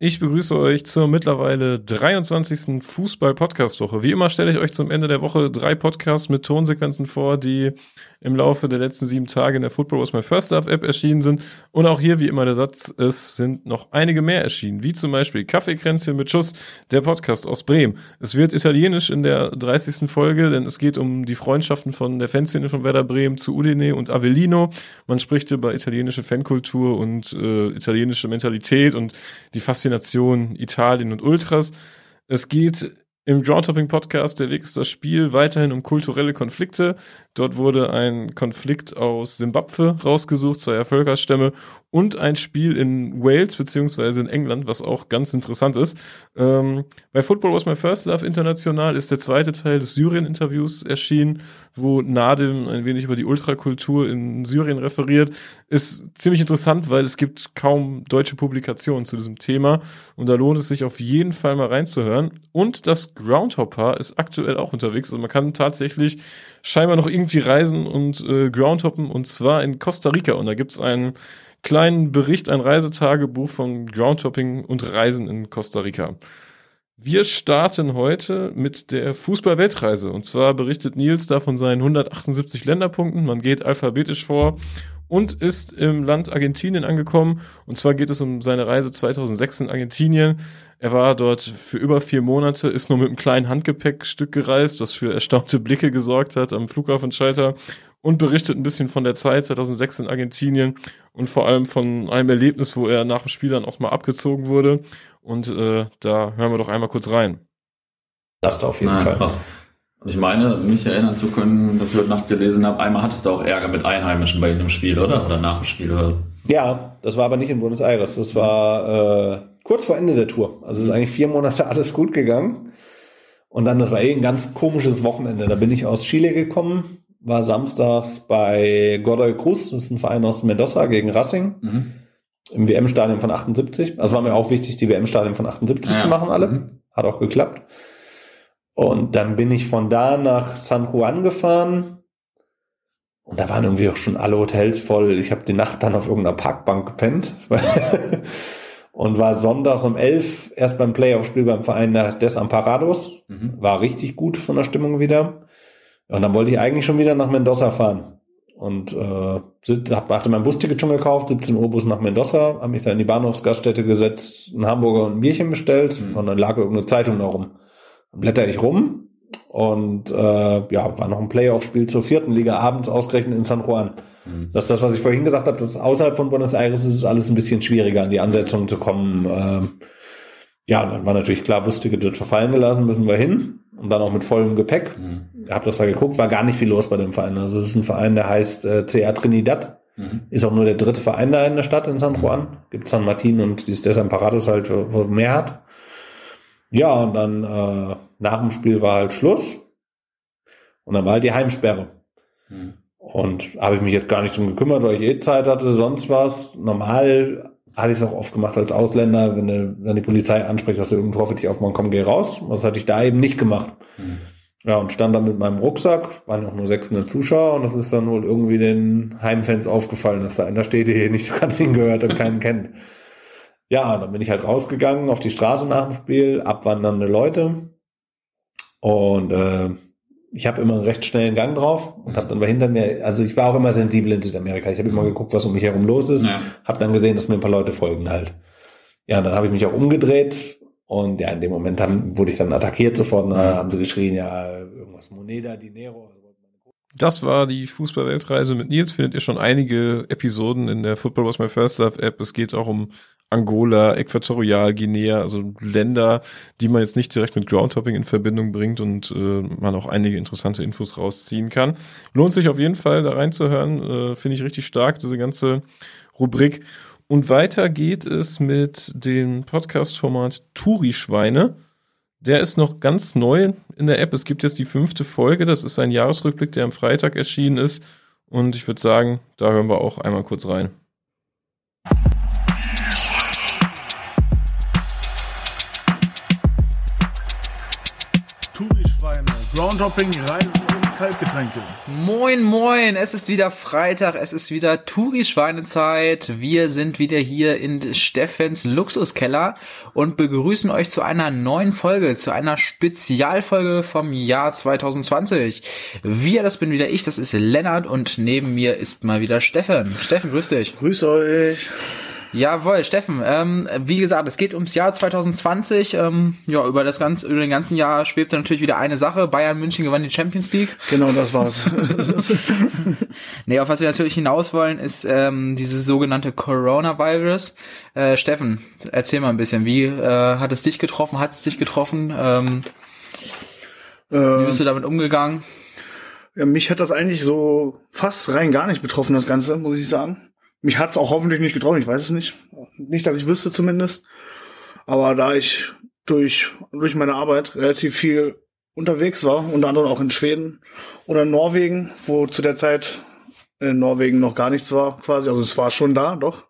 Ich begrüße euch zur mittlerweile 23. Fußball-Podcast-Woche. Wie immer stelle ich euch zum Ende der Woche drei Podcasts mit Tonsequenzen vor, die im Laufe der letzten sieben Tage in der Football Was My First Love App erschienen sind. Und auch hier, wie immer der Satz, es sind noch einige mehr erschienen, wie zum Beispiel Kaffeekränzchen mit Schuss, der Podcast aus Bremen. Es wird italienisch in der 30. Folge, denn es geht um die Freundschaften von der Fanszene von Werder Bremen zu Udine und Avellino. Man spricht über italienische Fankultur und äh, italienische Mentalität und die Faszination Italien und Ultras. Es geht im Groundhopping Podcast Der Weg ist das Spiel weiterhin um kulturelle Konflikte. Dort wurde ein Konflikt aus Simbabwe rausgesucht, zweier Völkerstämme und ein Spiel in Wales beziehungsweise in England, was auch ganz interessant ist. Ähm, bei Football Was My First Love International ist der zweite Teil des Syrien-Interviews erschienen, wo Nadim ein wenig über die Ultrakultur in Syrien referiert. Ist ziemlich interessant, weil es gibt kaum deutsche Publikationen zu diesem Thema und da lohnt es sich auf jeden Fall mal reinzuhören. Und das Groundhopper ist aktuell auch unterwegs. Also man kann tatsächlich scheinbar noch irgendwie reisen und äh, Groundhoppen und zwar in Costa Rica. Und da gibt's einen kleinen Bericht, ein Reisetagebuch von Groundhopping und Reisen in Costa Rica. Wir starten heute mit der Fußball-Weltreise. Und zwar berichtet Nils da von seinen 178 Länderpunkten. Man geht alphabetisch vor und ist im Land Argentinien angekommen. Und zwar geht es um seine Reise 2006 in Argentinien. Er war dort für über vier Monate, ist nur mit einem kleinen Handgepäckstück gereist, was für erstaunte Blicke gesorgt hat am Flughafenschalter und berichtet ein bisschen von der Zeit 2006 in Argentinien und vor allem von einem Erlebnis, wo er nach dem Spiel dann auch mal abgezogen wurde. Und äh, da hören wir doch einmal kurz rein. Das auf jeden Nein, Fall. Krass. Ich meine, mich erinnern zu können, dass ich heute Nacht gelesen habe, einmal hattest du auch Ärger mit Einheimischen bei jedem Spiel, oder? Oder nach dem Spiel, oder? Ja, das war aber nicht in Buenos Aires. Das war äh, kurz vor Ende der Tour. Also es ist eigentlich vier Monate alles gut gegangen. Und dann, das war eh ein ganz komisches Wochenende. Da bin ich aus Chile gekommen, war samstags bei Godoy Cruz, das ist ein Verein aus Mendoza gegen Racing. Mhm. Im WM-Stadion von 78. Also war mir auch wichtig, die WM-Stadion von 78 ja. zu machen, alle. Mhm. Hat auch geklappt. Und dann bin ich von da nach San Juan gefahren. Und da waren irgendwie auch schon alle Hotels voll. Ich habe die Nacht dann auf irgendeiner Parkbank gepennt. und war sonntags um elf erst beim Playoff-Spiel beim Verein des Amparados. Mhm. War richtig gut von der Stimmung wieder. Und dann wollte ich eigentlich schon wieder nach Mendoza fahren. Und äh, hatte mein Busticket schon gekauft, 17 Uhr Bus nach Mendoza, habe mich da in die Bahnhofsgaststätte gesetzt, einen Hamburger und ein Bierchen bestellt mhm. und dann lag irgendeine Zeitung da rum blätter ich rum und äh, ja, war noch ein Playoff-Spiel zur vierten Liga abends ausgerechnet in San Juan. Mhm. Das ist das, was ich vorhin gesagt habe, dass außerhalb von Buenos Aires ist es alles ein bisschen schwieriger, an die Ansetzungen zu kommen. Ähm, ja, dann war natürlich klar, Busticket wird verfallen gelassen, müssen wir hin. Und dann auch mit vollem Gepäck. Mhm. Habe das da geguckt, war gar nicht viel los bei dem Verein. Also es ist ein Verein, der heißt äh, CA Trinidad. Mhm. Ist auch nur der dritte Verein da in der Stadt in San. Juan. Gibt San Martin und dieses Desamparados halt, wo mehr hat. Ja, und dann äh, nach dem Spiel war halt Schluss. Und dann war halt die Heimsperre. Mhm. Und habe ich mich jetzt gar nicht drum gekümmert, weil ich eh Zeit hatte, sonst was. Normal hatte ich es auch oft gemacht als Ausländer, wenn, du, wenn die Polizei anspricht, dass du irgendwo hoffe dich aufmachen, komm, geh raus. Das hatte ich da eben nicht gemacht. Mhm. Ja, und stand dann mit meinem Rucksack, waren auch nur 600 Zuschauer und das ist dann wohl irgendwie den Heimfans aufgefallen, dass da einer steht, der hier nicht so ganz hingehört und keinen kennt. Ja, dann bin ich halt rausgegangen auf die Straße nach dem Spiel, abwandernde Leute. Und äh, ich habe immer einen recht schnellen Gang drauf und habe dann hinter mir, also ich war auch immer sensibel in Südamerika. Ich habe immer geguckt, was um mich herum los ist. Ja. Habe dann gesehen, dass mir ein paar Leute folgen halt. Ja, dann habe ich mich auch umgedreht und ja, in dem Moment haben, wurde ich dann attackiert sofort. Da haben sie geschrien, ja, irgendwas Moneda, Dinero. Das war die Fußballweltreise mit Nils. Findet ihr schon einige Episoden in der Football Was My First Love App. Es geht auch um Angola, Äquatorial, Guinea, also Länder, die man jetzt nicht direkt mit Groundhopping in Verbindung bringt und äh, man auch einige interessante Infos rausziehen kann. Lohnt sich auf jeden Fall da reinzuhören, äh, finde ich richtig stark, diese ganze Rubrik. Und weiter geht es mit dem Podcast-Format Touri-Schweine. Der ist noch ganz neu in der App. Es gibt jetzt die fünfte Folge. Das ist ein Jahresrückblick, der am Freitag erschienen ist. Und ich würde sagen, da hören wir auch einmal kurz rein. Groundhopping, Reisen und Kaltgetränke. Moin, moin, es ist wieder Freitag, es ist wieder Touri-Schweinezeit. Wir sind wieder hier in Steffens Luxuskeller und begrüßen euch zu einer neuen Folge, zu einer Spezialfolge vom Jahr 2020. Wir, das bin wieder ich, das ist Lennart und neben mir ist mal wieder Steffen. Steffen, grüß dich. Grüß euch. Jawohl, Steffen. Ähm, wie gesagt, es geht ums Jahr 2020. Ähm, ja, über das ganze, über den ganzen Jahr schwebte natürlich wieder eine Sache. Bayern München gewann die Champions League. Genau, das war's. nee, auf was wir natürlich hinaus wollen, ist ähm, dieses sogenannte Coronavirus. Äh, Steffen, erzähl mal ein bisschen, wie äh, hat es dich getroffen? Hat es dich getroffen? Ähm, wie bist du damit umgegangen? Ja, mich hat das eigentlich so fast rein gar nicht betroffen, das Ganze, muss ich sagen. Mich hat's auch hoffentlich nicht getroffen, ich weiß es nicht. Nicht, dass ich wüsste zumindest. Aber da ich durch, durch meine Arbeit relativ viel unterwegs war, unter anderem auch in Schweden oder in Norwegen, wo zu der Zeit in Norwegen noch gar nichts war, quasi. Also es war schon da, doch.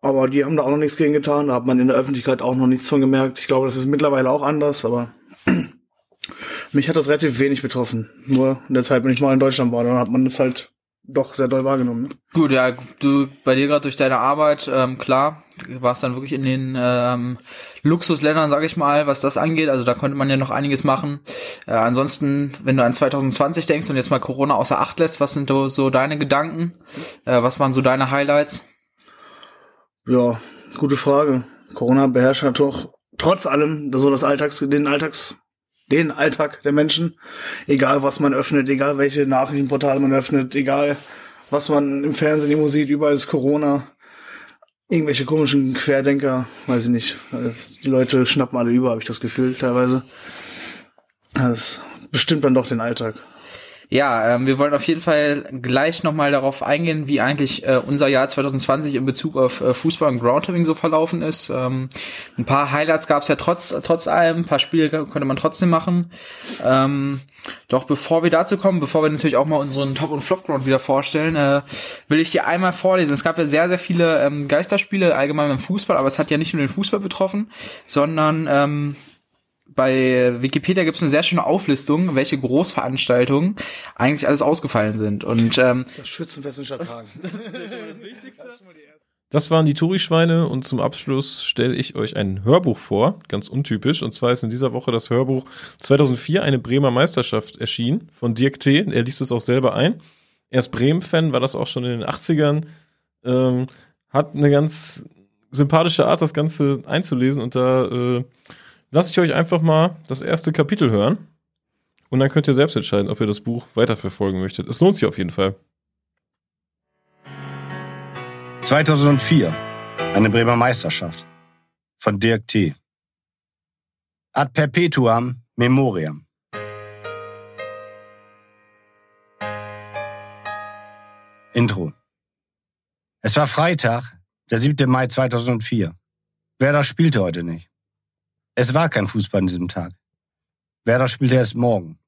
Aber die haben da auch noch nichts gegen getan. Da hat man in der Öffentlichkeit auch noch nichts von gemerkt. Ich glaube, das ist mittlerweile auch anders, aber mich hat das relativ wenig betroffen. Nur in der Zeit, wenn ich mal in Deutschland war, dann hat man das halt doch sehr doll wahrgenommen. Ne? Gut, ja, du bei dir gerade durch deine Arbeit, ähm, klar, warst dann wirklich in den ähm, Luxusländern, sage ich mal, was das angeht. Also da konnte man ja noch einiges machen. Äh, ansonsten, wenn du an 2020 denkst und jetzt mal Corona außer Acht lässt, was sind so deine Gedanken? Äh, was waren so deine Highlights? Ja, gute Frage. Corona beherrscht ja doch trotz allem so das Alltags, den Alltags den Alltag der Menschen. Egal, was man öffnet, egal, welche Nachrichtenportale man öffnet, egal, was man im Fernsehen immer sieht, überall ist Corona. Irgendwelche komischen Querdenker, weiß ich nicht. Die Leute schnappen alle über, habe ich das Gefühl, teilweise. Das bestimmt dann doch den Alltag. Ja, ähm, wir wollen auf jeden Fall gleich nochmal darauf eingehen, wie eigentlich äh, unser Jahr 2020 in Bezug auf äh, Fußball und Groundhopping so verlaufen ist. Ähm, ein paar Highlights gab es ja trotz, trotz allem, ein paar Spiele konnte man trotzdem machen. Ähm, doch bevor wir dazu kommen, bevor wir natürlich auch mal unseren Top- und Flop-Ground wieder vorstellen, äh, will ich dir einmal vorlesen. Es gab ja sehr, sehr viele ähm, Geisterspiele allgemein beim Fußball, aber es hat ja nicht nur den Fußball betroffen, sondern ähm, bei Wikipedia gibt es eine sehr schöne Auflistung, welche Großveranstaltungen eigentlich alles ausgefallen sind. Und ähm, das Schützenfest in Stadthagen. das ist das Wichtigste. Das waren die Touri-Schweine und zum Abschluss stelle ich euch ein Hörbuch vor, ganz untypisch. Und zwar ist in dieser Woche das Hörbuch 2004 eine Bremer Meisterschaft erschienen von Dirk T. Er liest es auch selber ein. Er ist Bremen-Fan, war das auch schon in den 80ern. Ähm, hat eine ganz sympathische Art, das Ganze einzulesen und da äh, lasse ich euch einfach mal das erste Kapitel hören. Und dann könnt ihr selbst entscheiden, ob ihr das Buch weiterverfolgen möchtet. Es lohnt sich auf jeden Fall. 2004. Eine Bremer Meisterschaft. Von Dirk T. Ad perpetuam memoriam. Intro. Es war Freitag, der 7. Mai 2004. Werder spielte heute nicht. Es war kein Fußball an diesem Tag. Werder spielte erst morgen.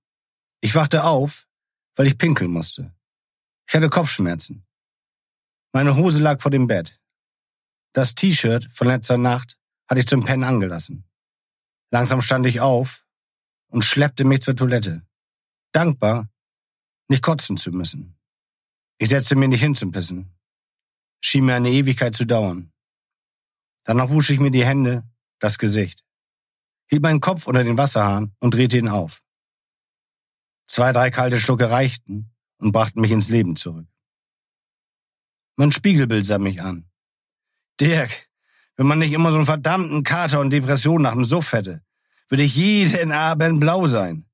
Ich wachte auf, weil ich pinkeln musste. Ich hatte Kopfschmerzen. Meine Hose lag vor dem Bett. Das T-Shirt von letzter Nacht hatte ich zum Pennen angelassen. Langsam stand ich auf und schleppte mich zur Toilette. Dankbar, nicht kotzen zu müssen. Ich setzte mich nicht hin zum Pissen. Schien mir eine Ewigkeit zu dauern. Danach wusch ich mir die Hände, das Gesicht hielt meinen Kopf unter den Wasserhahn und drehte ihn auf. Zwei, drei kalte Schlucke reichten und brachten mich ins Leben zurück. Mein Spiegelbild sah mich an. Dirk, wenn man nicht immer so einen verdammten Kater und Depression nach dem Suff hätte, würde ich jeden Abend blau sein.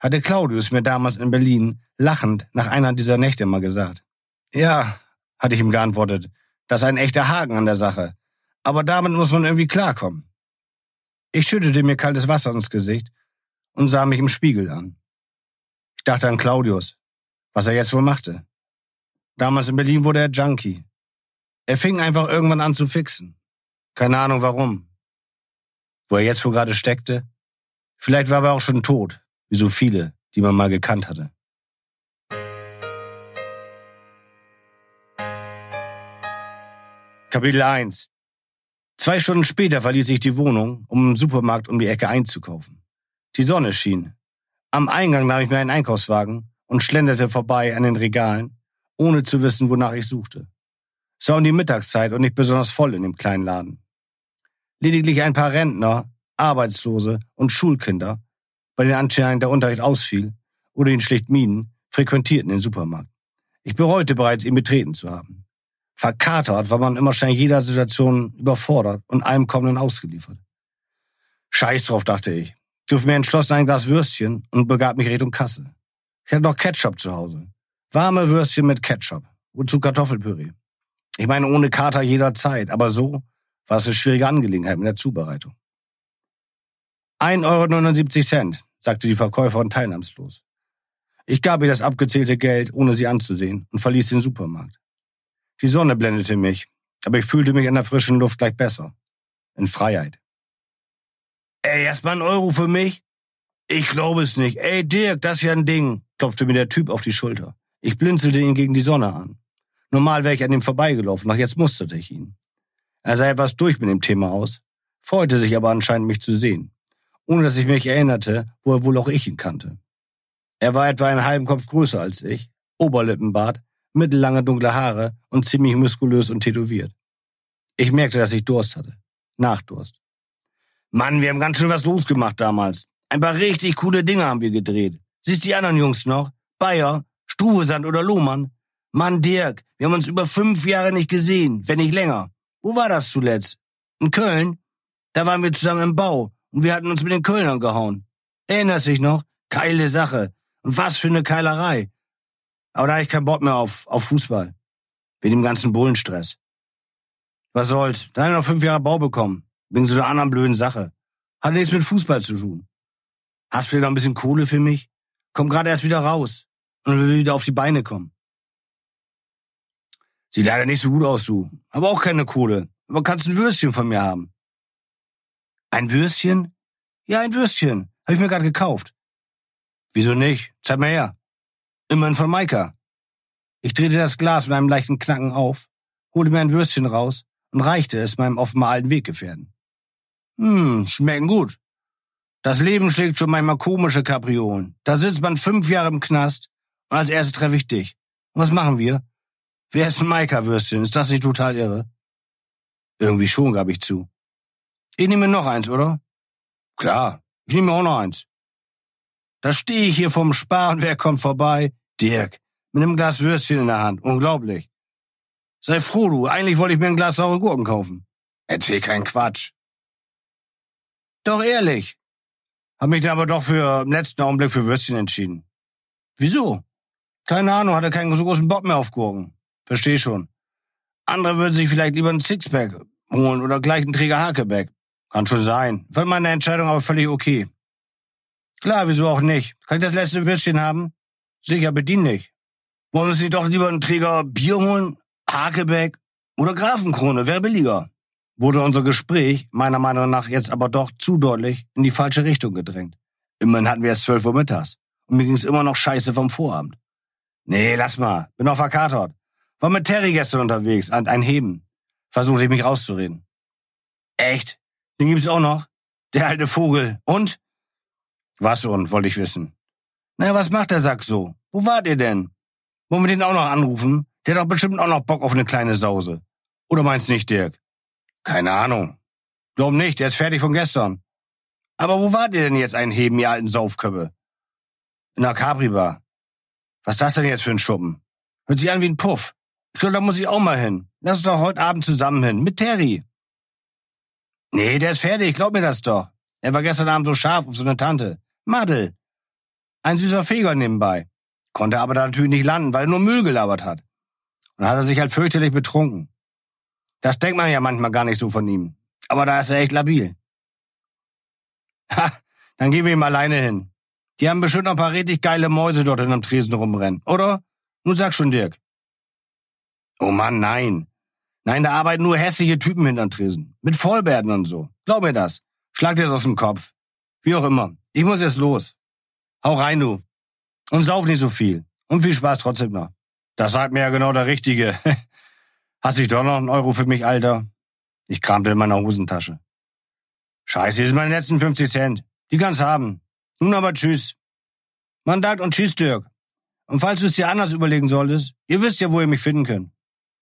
Hatte Claudius mir damals in Berlin lachend nach einer dieser Nächte mal gesagt. Ja, hatte ich ihm geantwortet, das ist ein echter Haken an der Sache. Aber damit muss man irgendwie klarkommen. Ich schüttete mir kaltes Wasser ins Gesicht und sah mich im Spiegel an. Ich dachte an Claudius, was er jetzt wohl machte. Damals in Berlin wurde er Junkie. Er fing einfach irgendwann an zu fixen. Keine Ahnung warum. Wo er jetzt wohl gerade steckte? Vielleicht war er auch schon tot, wie so viele, die man mal gekannt hatte. Kapitel 1 Zwei Stunden später verließ ich die Wohnung, um im Supermarkt um die Ecke einzukaufen. Die Sonne schien. Am Eingang nahm ich mir einen Einkaufswagen und schlenderte vorbei an den Regalen, ohne zu wissen, wonach ich suchte. Es war um die Mittagszeit und nicht besonders voll in dem kleinen Laden. Lediglich ein paar Rentner, Arbeitslose und Schulkinder, bei denen anscheinend der Unterricht ausfiel oder ihn schlicht mieden, frequentierten den Supermarkt. Ich bereute bereits, ihn betreten zu haben. Verkatert war man immer in jeder Situation überfordert und allem Kommenden ausgeliefert. Scheiß drauf, dachte ich. Griff mir entschlossen ein Glas Würstchen und begab mich Richtung Kasse. Ich hatte noch Ketchup zu Hause. Warme Würstchen mit Ketchup. Wozu Kartoffelpüree? Ich meine, ohne Kater jederzeit, aber so war es eine schwierige Angelegenheit mit der Zubereitung. 1,79 Euro, sagte die Verkäuferin teilnahmslos. Ich gab ihr das abgezählte Geld, ohne sie anzusehen, und verließ den Supermarkt. Die Sonne blendete mich, aber ich fühlte mich in der frischen Luft gleich besser. In Freiheit. Ey, erstmal ein Euro für mich? Ich glaube es nicht. Ey, Dirk, das ist ja ein Ding, klopfte mir der Typ auf die Schulter. Ich blinzelte ihn gegen die Sonne an. Normal wäre ich an ihm vorbeigelaufen, doch jetzt musterte ich ihn. Er sah etwas durch mit dem Thema aus, freute sich aber anscheinend, mich zu sehen, ohne dass ich mich erinnerte, woher wohl auch ich ihn kannte. Er war etwa einen halben Kopf größer als ich, Oberlippenbart, mittellange dunkle Haare und ziemlich muskulös und tätowiert. Ich merkte, dass ich Durst hatte. Nachdurst. Mann, wir haben ganz schön was losgemacht damals. Ein paar richtig coole Dinge haben wir gedreht. Siehst die anderen Jungs noch? Bayer, Strubesand oder Lohmann? Mann, Dirk, wir haben uns über fünf Jahre nicht gesehen, wenn nicht länger. Wo war das zuletzt? In Köln? Da waren wir zusammen im Bau und wir hatten uns mit den Kölnern gehauen. Erinnerst dich noch? Geile Sache. Und was für eine Keilerei. Aber da habe ich keinen Bock mehr auf, auf Fußball. Wegen dem ganzen Bullenstress. Was soll's? Da habe ich noch fünf Jahre Bau bekommen. Wegen so einer anderen blöden Sache. Hat nichts mit Fußball zu tun. Hast du wieder ein bisschen Kohle für mich? Komm gerade erst wieder raus und will wieder auf die Beine kommen. Sieht leider nicht so gut aus, du. Aber auch keine Kohle. Aber kannst ein Würstchen von mir haben. Ein Würstchen? Ja, ein Würstchen. Habe ich mir gerade gekauft. Wieso nicht? Zeig mal her. Immerhin von Maika. Ich drehte das Glas mit einem leichten Knacken auf, holte mir ein Würstchen raus und reichte es meinem offenbar alten Weggefährten. Hm, schmecken gut. Das Leben schlägt schon manchmal komische Kapriolen. Da sitzt man fünf Jahre im Knast und als erstes treffe ich dich. Und was machen wir? Wer ist ein Maika-Würstchen? Ist das nicht total irre? Irgendwie schon, gab ich zu. Ich nehme noch eins, oder? Klar, ich nehme auch noch eins. Da stehe ich hier vom Spar und wer kommt vorbei? Dirk, mit einem Glas Würstchen in der Hand. Unglaublich. Sei froh, du. Eigentlich wollte ich mir ein Glas saure Gurken kaufen. Erzähl keinen Quatsch. Doch ehrlich. Hab mich dann aber doch für im letzten Augenblick für Würstchen entschieden. Wieso? Keine Ahnung, hatte keinen so großen Bock mehr auf Gurken. Versteh schon. Andere würden sich vielleicht lieber ein Sixpack holen oder gleich einen Träger Hakeback. Kann schon sein. Fand meine Entscheidung aber völlig okay. Klar, wieso auch nicht? Kann ich das letzte Würstchen haben? Sicher, bedien nicht. Wollen sich doch lieber einen Träger Bier holen? Hakebeck oder Grafenkrone, wäre billiger. Wurde unser Gespräch meiner Meinung nach jetzt aber doch zu deutlich in die falsche Richtung gedrängt. Immerhin hatten wir erst 12 Uhr mittags. Und mir ging's immer noch scheiße vom Vorabend. Nee, lass mal. Bin noch verkatert. War mit Terry gestern unterwegs, an ein Heben. Versuchte ich mich rauszureden. Echt? Den gibt's auch noch? Der alte Vogel. Und? Was und, wollte ich wissen. Na, was macht der Sack so? Wo wart ihr denn? Wollen wir den auch noch anrufen? Der hat doch bestimmt auch noch Bock auf eine kleine Sause. Oder meinst nicht, Dirk? Keine Ahnung. Glaub nicht, der ist fertig von gestern. Aber wo wart ihr denn jetzt einheben, ihr alten Saufköppe? In der Capri-Bar. Was ist das denn jetzt für ein Schuppen? Hört sich an wie ein Puff. Ich glaube, da muss ich auch mal hin. Lass uns doch heute Abend zusammen hin. Mit Terry. Nee, der ist fertig. Glaub mir das doch. Er war gestern Abend so scharf auf so eine Tante. Madel. Ein süßer Feger nebenbei. Konnte aber da natürlich nicht landen, weil er nur Müll gelabert hat. Und hat er sich halt fürchterlich betrunken. Das denkt man ja manchmal gar nicht so von ihm. Aber da ist er echt labil. Ha, dann gehen wir ihm alleine hin. Die haben bestimmt noch ein paar richtig geile Mäuse dort in einem Tresen rumrennen, oder? Nun sag schon, Dirk. Oh Mann, nein. Nein, da arbeiten nur hässliche Typen hinterm Tresen. Mit Vollbärten und so. Glaub mir das. Schlag dir das aus dem Kopf. Wie auch immer. Ich muss jetzt los. Hau rein, du. Und sauf nicht so viel. Und viel Spaß trotzdem noch. Das sagt mir ja genau der Richtige. Hast dich doch noch einen Euro für mich, Alter? Ich kramte in meiner Hosentasche. Scheiße, hier sind meine letzten 50 Cent. Die kannst haben. Nun aber tschüss. Mandat und tschüss, Dirk. Und falls du es dir anders überlegen solltest, ihr wisst ja, wo ihr mich finden könnt.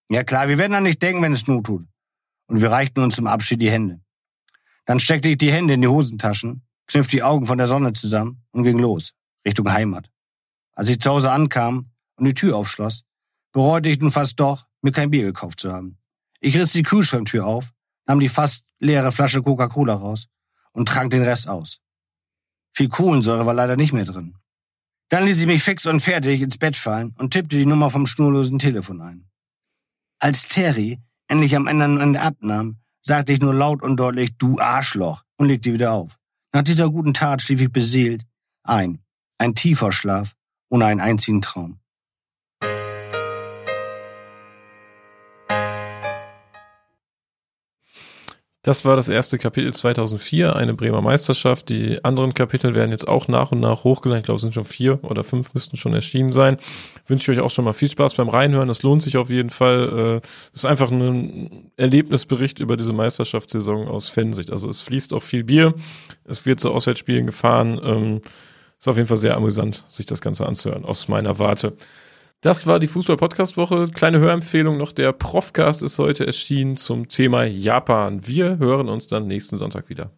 Ja klar, wir werden an nicht denken, wenn es Not tut. Und wir reichten uns zum Abschied die Hände. Dann steckte ich die Hände in die Hosentaschen, kniff die Augen von der Sonne zusammen und ging los, Richtung Heimat. Als ich zu Hause ankam und die Tür aufschloss, bereute ich nun fast doch, mir kein Bier gekauft zu haben. Ich riss die Kühlschranktür auf, nahm die fast leere Flasche Coca-Cola raus und trank den Rest aus. Viel Kohlensäure war leider nicht mehr drin. Dann ließ ich mich fix und fertig ins Bett fallen und tippte die Nummer vom schnurlosen Telefon ein. Als Terry endlich am anderen Ende abnahm, sagte ich nur laut und deutlich, du Arschloch, und legte wieder auf. Nach dieser guten Tat schlief ich beseelt ein. Ein tiefer Schlaf ohne einen einzigen Traum. Das war das erste Kapitel 2004, eine Bremer Meisterschaft. Die anderen Kapitel werden jetzt auch nach und nach hochgeladen. Ich glaube, es sind schon vier oder fünf müssten schon erschienen sein. Wünsche ich euch auch schon mal viel Spaß beim Reinhören. Das lohnt sich auf jeden Fall. Es ist einfach ein Erlebnisbericht über diese Meisterschaftssaison aus Fansicht. Also es fließt auch viel Bier. Es wird zu Auswärtsspielen gefahren. Ähm, ist auf jeden Fall sehr amüsant, sich das Ganze anzuhören, aus meiner Warte. Das war die Fußball-Podcast-Woche. Kleine Hörempfehlung noch. Der Profcast ist heute erschienen zum Thema Japan. Wir hören uns dann nächsten Sonntag wieder.